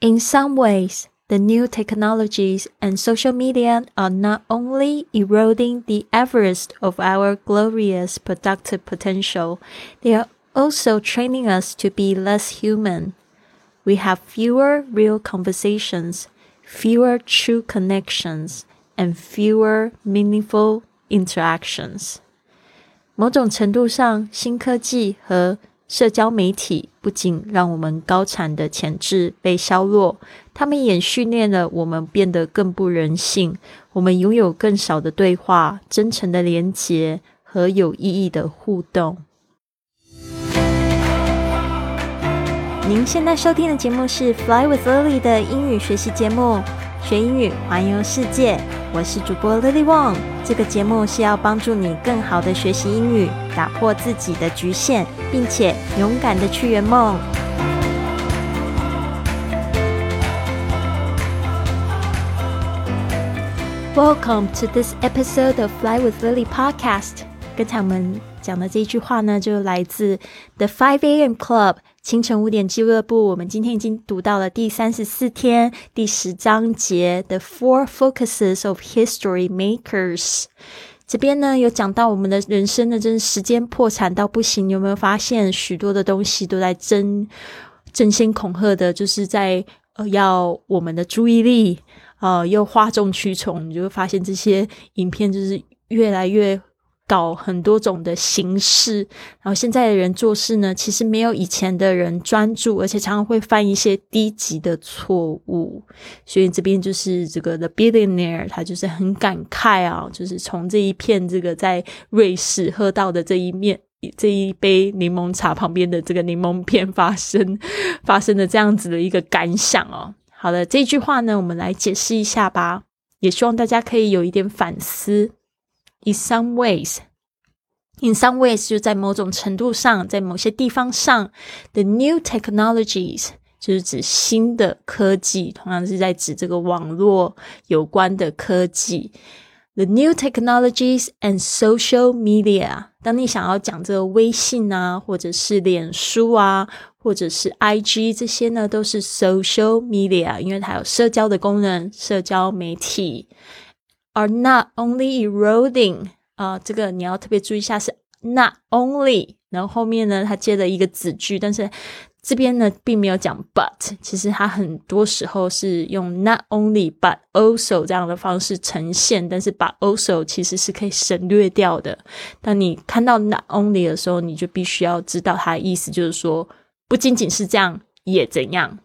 In some ways, the new technologies and social media are not only eroding the Everest of our glorious productive potential, they are also training us to be less human. We have fewer real conversations, fewer true connections, and fewer meaningful interactions. 某种程度上，新科技和 社交媒体不仅让我们高产的潜质被削弱，他们也训练了我们变得更不人性。我们拥有更少的对话、真诚的连结和有意义的互动。您现在收听的节目是《Fly with Lily》的英语学习节目。学英语，环游世界。我是主播 Lily Wong。这个节目是要帮助你更好的学习英语，打破自己的局限，并且勇敢的去圆梦。Welcome to this episode of Fly with Lily podcast。刚才我们讲的这句话呢，就来自 The Five A.M. Club。清晨五点俱乐部，我们今天已经读到了第三十四天第十章节，The Four Focuses of History Makers。这边呢有讲到我们的人生呢，真是时间破产到不行。有没有发现许多的东西都在争争先恐后的，就是在呃要我们的注意力啊，又哗众取宠。你就会发现这些影片就是越来越。搞很多种的形式，然后现在的人做事呢，其实没有以前的人专注，而且常常会犯一些低级的错误。所以这边就是这个 The Billionaire，他就是很感慨啊，就是从这一片这个在瑞士喝到的这一面这一杯柠檬茶旁边的这个柠檬片发生 发生的这样子的一个感想哦。好的，这句话呢，我们来解释一下吧，也希望大家可以有一点反思。In some ways, in some ways，就在某种程度上，在某些地方上，the new technologies 就是指新的科技，同样是在指这个网络有关的科技。The new technologies and social media，当你想要讲这个微信啊，或者是脸书啊，或者是 IG 这些呢，都是 social media，因为它有社交的功能，社交媒体。Are not only eroding 啊，这个你要特别注意一下是 not only，然后后面呢它接了一个子句，但是这边呢并没有讲 but，其实它很多时候是用 not only but also 这样的方式呈现，但是把 also 其实是可以省略掉的。当你看到 not only 的时候，你就必须要知道它的意思，就是说不仅仅是这样，也怎样。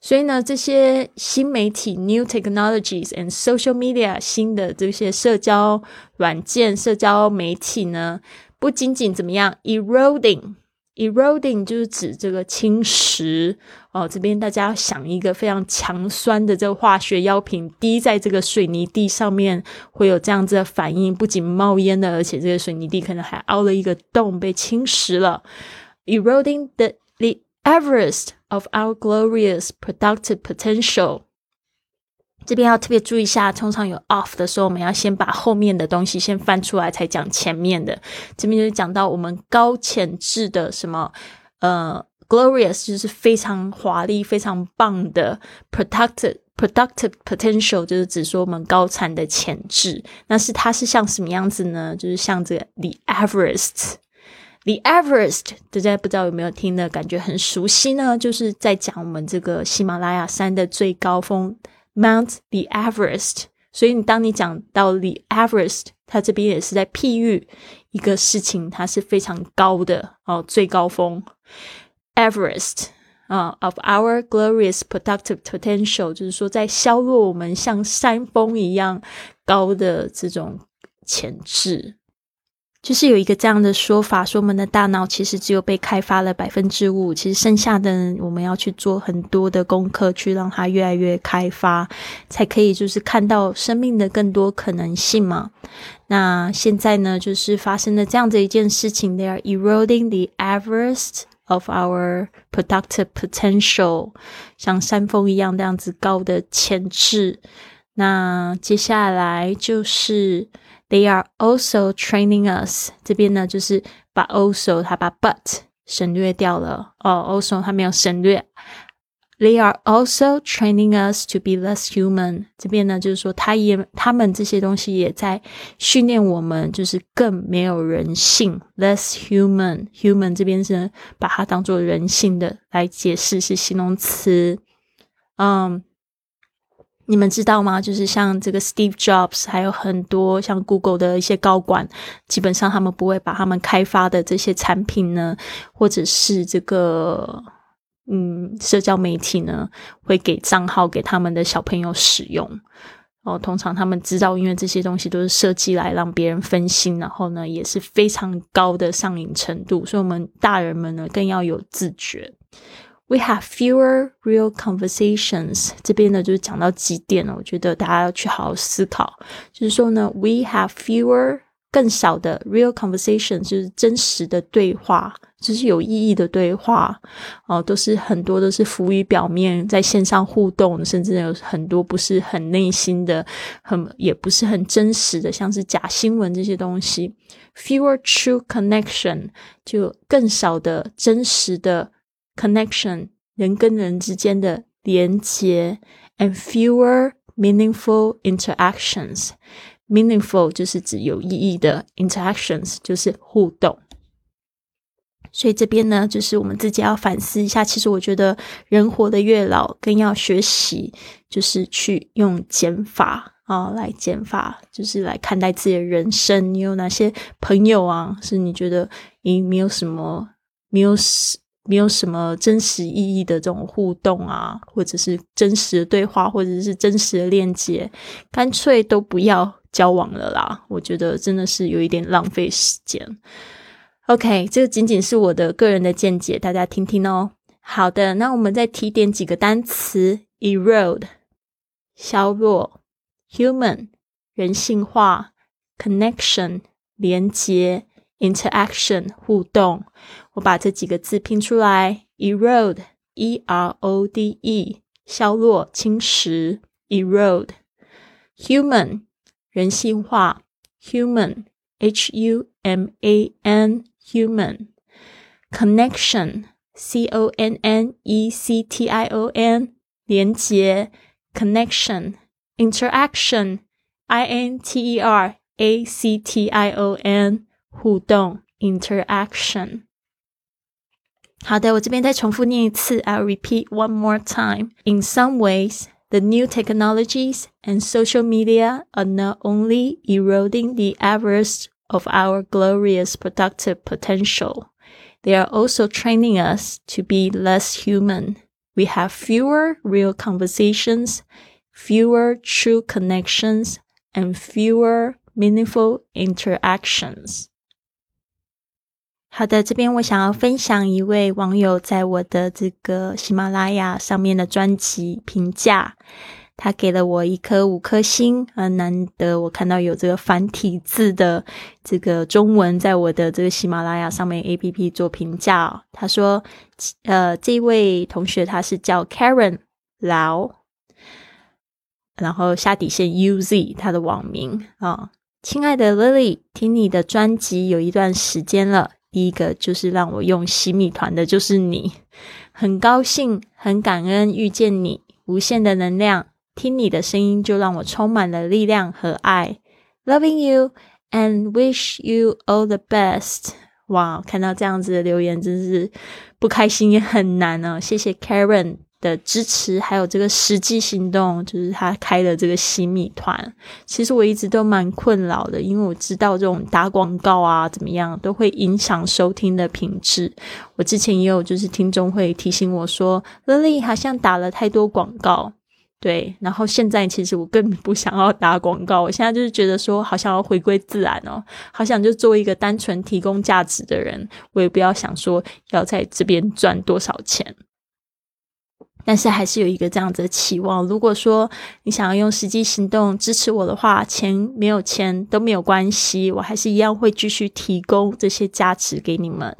所以呢，这些新媒体 （new technologies and social media） 新的这些社交软件、社交媒体呢，不仅仅怎么样 eroding，eroding 就是指这个侵蚀哦。这边大家想一个非常强酸的这个化学药品滴在这个水泥地上面，会有这样子的反应，不仅冒烟的，而且这个水泥地可能还凹了一个洞，被侵蚀了。eroding the the Everest of our glorious productive potential。这边要特别注意一下，通常有 off 的时候，我们要先把后面的东西先翻出来，才讲前面的。这边就是讲到我们高潜质的什么，呃，glorious 就是非常华丽、非常棒的 productive productive potential，就是指说我们高产的潜质。那是它是像什么样子呢？就是像这个 the Everest。The Everest，大家不知道有没有听的感觉很熟悉呢？就是在讲我们这个喜马拉雅山的最高峰 Mount the Everest。所以你当你讲到 The Everest，它这边也是在譬喻一个事情，它是非常高的哦，最高峰 Everest 啊，of our glorious productive potential，就是说在削弱我们像山峰一样高的这种潜质。就是有一个这样的说法，说我们的大脑其实只有被开发了百分之五，其实剩下的我们要去做很多的功课，去让它越来越开发，才可以就是看到生命的更多可能性嘛。那现在呢，就是发生了这样的一件事情，they are eroding the Everest of our productive potential，像山峰一样那样子高的潜质。那接下来就是。They are also training us。这边呢，就是把 also 它把 but 省略掉了哦。Also 它没有省略 They are also training us to be less human。这边呢，就是说，他也他们这些东西也在训练我们，就是更没有人性，less human。human 这边是把它当做人性的来解释，是形容词。嗯，你们知道吗？就是像这个 Steve Jobs，还有很多像 Google 的一些高管，基本上他们不会把他们开发的这些产品呢，或者是这个。嗯，社交媒体呢会给账号给他们的小朋友使用哦。通常他们知道，因为这些东西都是设计来让别人分心，然后呢也是非常高的上瘾程度，所以我们大人们呢更要有自觉。We have fewer real conversations。这边呢就是讲到几点了，我觉得大家要去好好思考。就是说呢，we have fewer 更少的 real conversation，就是真实的对话。就是有意义的对话哦，都是很多都是浮于表面，在线上互动，甚至有很多不是很内心的，很也不是很真实的，像是假新闻这些东西。Fewer true connection，就更少的真实的 connection，人跟人之间的连接，and fewer meaningful interactions。Meaningful 就是指有意义的，interactions 就是互动。所以这边呢，就是我们自己要反思一下。其实我觉得，人活得越老，更要学习，就是去用减法啊，来减法，就是来看待自己的人生。你有哪些朋友啊？是你觉得你没有什么、没有、没有什么真实意义的这种互动啊，或者是真实的对话，或者是真实的链接，干脆都不要交往了啦。我觉得真的是有一点浪费时间。OK，这个仅仅是我的个人的见解，大家听听哦。好的，那我们再提点几个单词：erode（ 削弱）、human（ 人性化）、connection（ 连接）、interaction（ 互动）。我把这几个字拼出来：erode（e-r-o-d-e） 削弱、侵蚀；erode，human（ 人性化）、human（h-u-m-a-n）。human connection c o n n e c t i o n 连接 connection interaction i n t e r a c t i o n 互动 interaction。好的，我这边再重复念一次。I'll repeat one more time. In some ways, the new technologies and social media are not only eroding the average of our glorious productive potential. They are also training us to be less human. We have fewer real conversations, fewer true connections, and fewer meaningful interactions. 好的，这边我想要分享一位网友在我的这个喜马拉雅上面的专辑评价。他给了我一颗五颗星，啊难得我看到有这个繁体字的这个中文，在我的这个喜马拉雅上面 A P P 做评价。他说：“呃，这位同学他是叫 Karen 劳，然后下底线 U Z 他的网名啊，亲爱的 Lily，听你的专辑有一段时间了，第一个就是让我用洗米团的，就是你，很高兴，很感恩遇见你，无限的能量。”听你的声音就让我充满了力量和爱，Loving you and wish you all the best。哇，看到这样子的留言，真是不开心也很难哦。谢谢 Karen 的支持，还有这个实际行动，就是他开的这个洗米团。其实我一直都蛮困扰的，因为我知道这种打广告啊，怎么样都会影响收听的品质。我之前也有就是听众会提醒我说，Lily 好像打了太多广告。对，然后现在其实我更不想要打广告，我现在就是觉得说，好想要回归自然哦，好想就做一个单纯提供价值的人，我也不要想说要在这边赚多少钱。但是还是有一个这样子的期望，如果说你想要用实际行动支持我的话，钱没有钱都没有关系，我还是一样会继续提供这些价值给你们。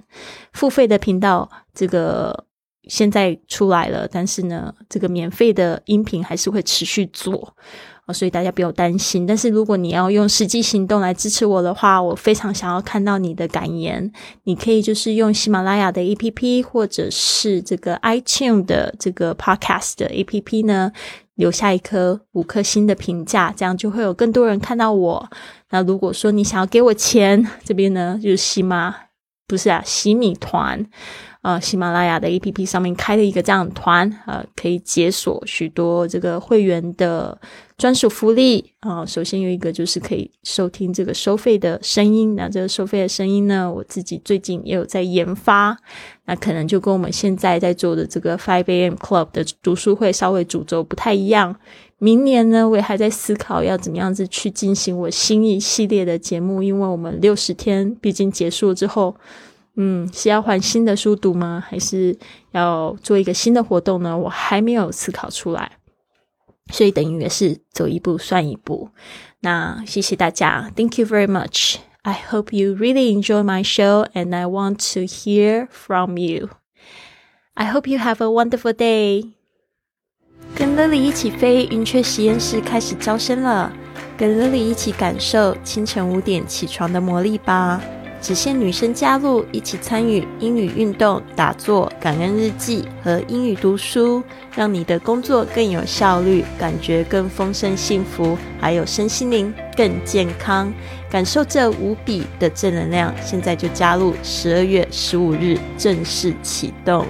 付费的频道这个。现在出来了，但是呢，这个免费的音频还是会持续做，所以大家不用担心。但是如果你要用实际行动来支持我的话，我非常想要看到你的感言。你可以就是用喜马拉雅的 APP，或者是这个 iTune 的这个 Podcast 的 APP 呢，留下一颗五颗星的评价，这样就会有更多人看到我。那如果说你想要给我钱，这边呢就是喜马，不是啊，喜米团。啊，喜马拉雅的 A P P 上面开了一个这样的团，呃，可以解锁许多这个会员的专属福利啊。首先有一个就是可以收听这个收费的声音，那这个收费的声音呢，我自己最近也有在研发，那可能就跟我们现在在做的这个 Five A M Club 的读书会稍微主轴不太一样。明年呢，我也还在思考要怎么样子去进行我新一系列的节目，因为我们六十天毕竟结束之后。嗯，是要换新的书读吗？还是要做一个新的活动呢？我还没有思考出来，所以等于也是走一步算一步。那谢谢大家，Thank you very much. I hope you really enjoy my show, and I want to hear from you. I hope you have a wonderful day. 跟 Lily 一起飞，云雀实验室开始招生了。跟 Lily 一起感受清晨五点起床的魔力吧。只限女生加入，一起参与英语运动、打坐、感恩日记和英语读书，让你的工作更有效率，感觉更丰盛幸福，还有身心灵更健康。感受这无比的正能量，现在就加入！十二月十五日正式启动。